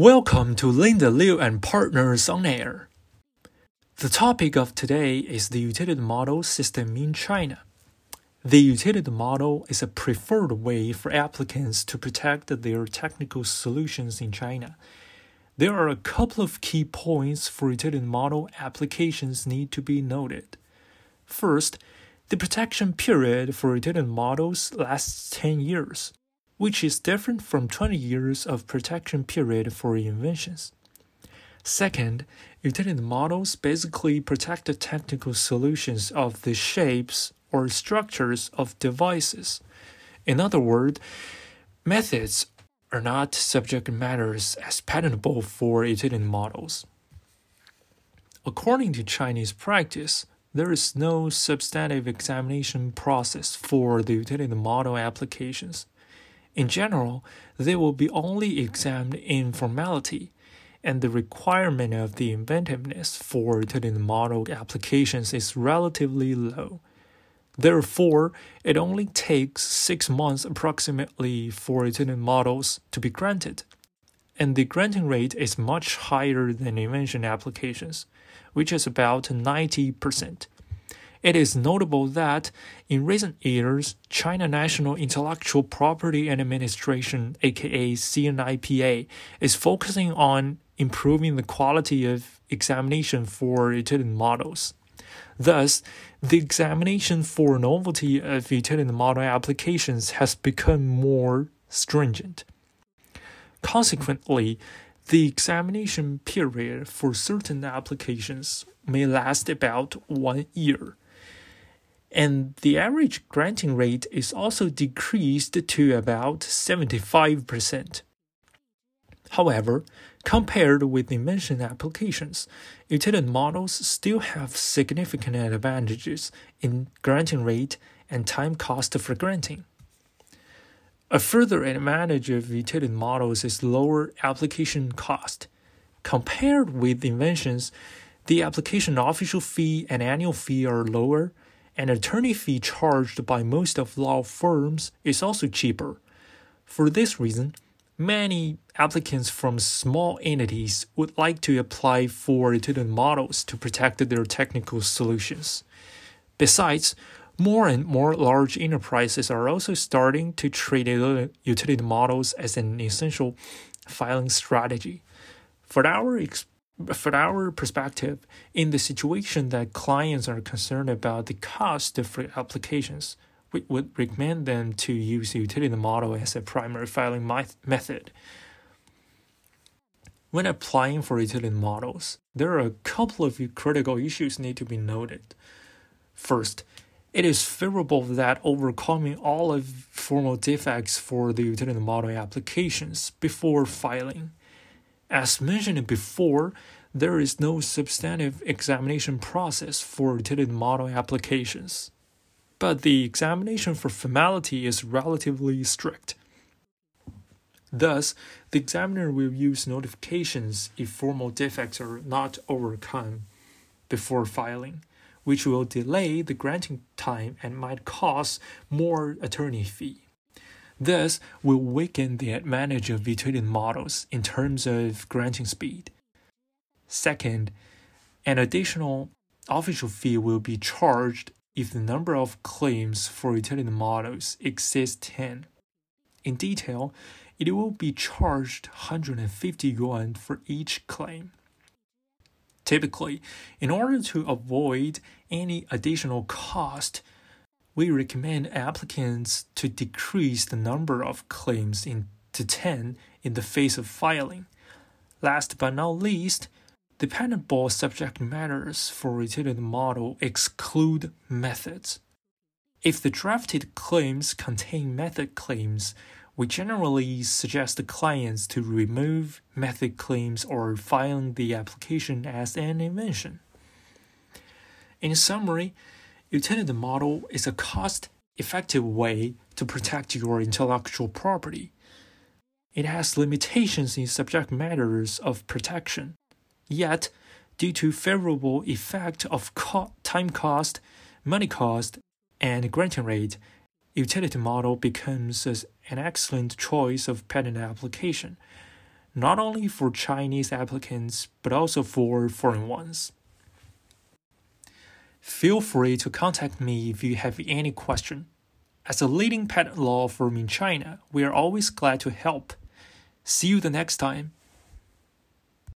Welcome to Linda Liu and Partners on Air. The topic of today is the utility model system in China. The utility model is a preferred way for applicants to protect their technical solutions in China. There are a couple of key points for utility model applications need to be noted. First, the protection period for utility models lasts 10 years which is different from 20 years of protection period for inventions. Second, utility models basically protect the technical solutions of the shapes or structures of devices. In other words, methods are not subject matters as patentable for utility models. According to Chinese practice, there is no substantive examination process for the utility model applications. In general, they will be only examined in formality, and the requirement of the inventiveness for the model applications is relatively low. Therefore, it only takes six months approximately for the models to be granted, and the granting rate is much higher than invention applications, which is about 90%. It is notable that in recent years, China National Intellectual Property Administration, aka CNIPA, is focusing on improving the quality of examination for utility models. Thus, the examination for novelty of utility model applications has become more stringent. Consequently, the examination period for certain applications may last about one year and the average granting rate is also decreased to about 75%. However, compared with invention applications, utility models still have significant advantages in granting rate and time cost for granting. A further advantage of utility models is lower application cost. Compared with inventions, the application official fee and annual fee are lower an attorney fee charged by most of law firms is also cheaper. For this reason, many applicants from small entities would like to apply for utility models to protect their technical solutions. Besides, more and more large enterprises are also starting to treat utility models as an essential filing strategy. For our from our perspective, in the situation that clients are concerned about the cost of applications, we would recommend them to use the utility model as a primary filing method. When applying for utility models, there are a couple of critical issues need to be noted. First, it is favorable that overcoming all of formal defects for the utility model applications before filing as mentioned before, there is no substantive examination process for utility model applications. But the examination for formality is relatively strict. Thus, the examiner will use notifications if formal defects are not overcome before filing, which will delay the granting time and might cause more attorney fee. This will weaken the advantage of utility models in terms of granting speed. Second, an additional official fee will be charged if the number of claims for utility models exceeds 10. In detail, it will be charged 150 yuan for each claim. Typically, in order to avoid any additional cost, we recommend applicants to decrease the number of claims in, to 10 in the face of filing. Last but not least, the patentable subject matters for utility model exclude methods. If the drafted claims contain method claims, we generally suggest the clients to remove method claims or filing the application as an invention. In summary, Utility model is a cost effective way to protect your intellectual property. It has limitations in subject matters of protection. Yet, due to favorable effect of co time cost, money cost, and granting rate, utility model becomes an excellent choice of patent application. not only for Chinese applicants but also for foreign ones. Feel free to contact me if you have any question. As a leading patent law firm in China, we are always glad to help. See you the next time.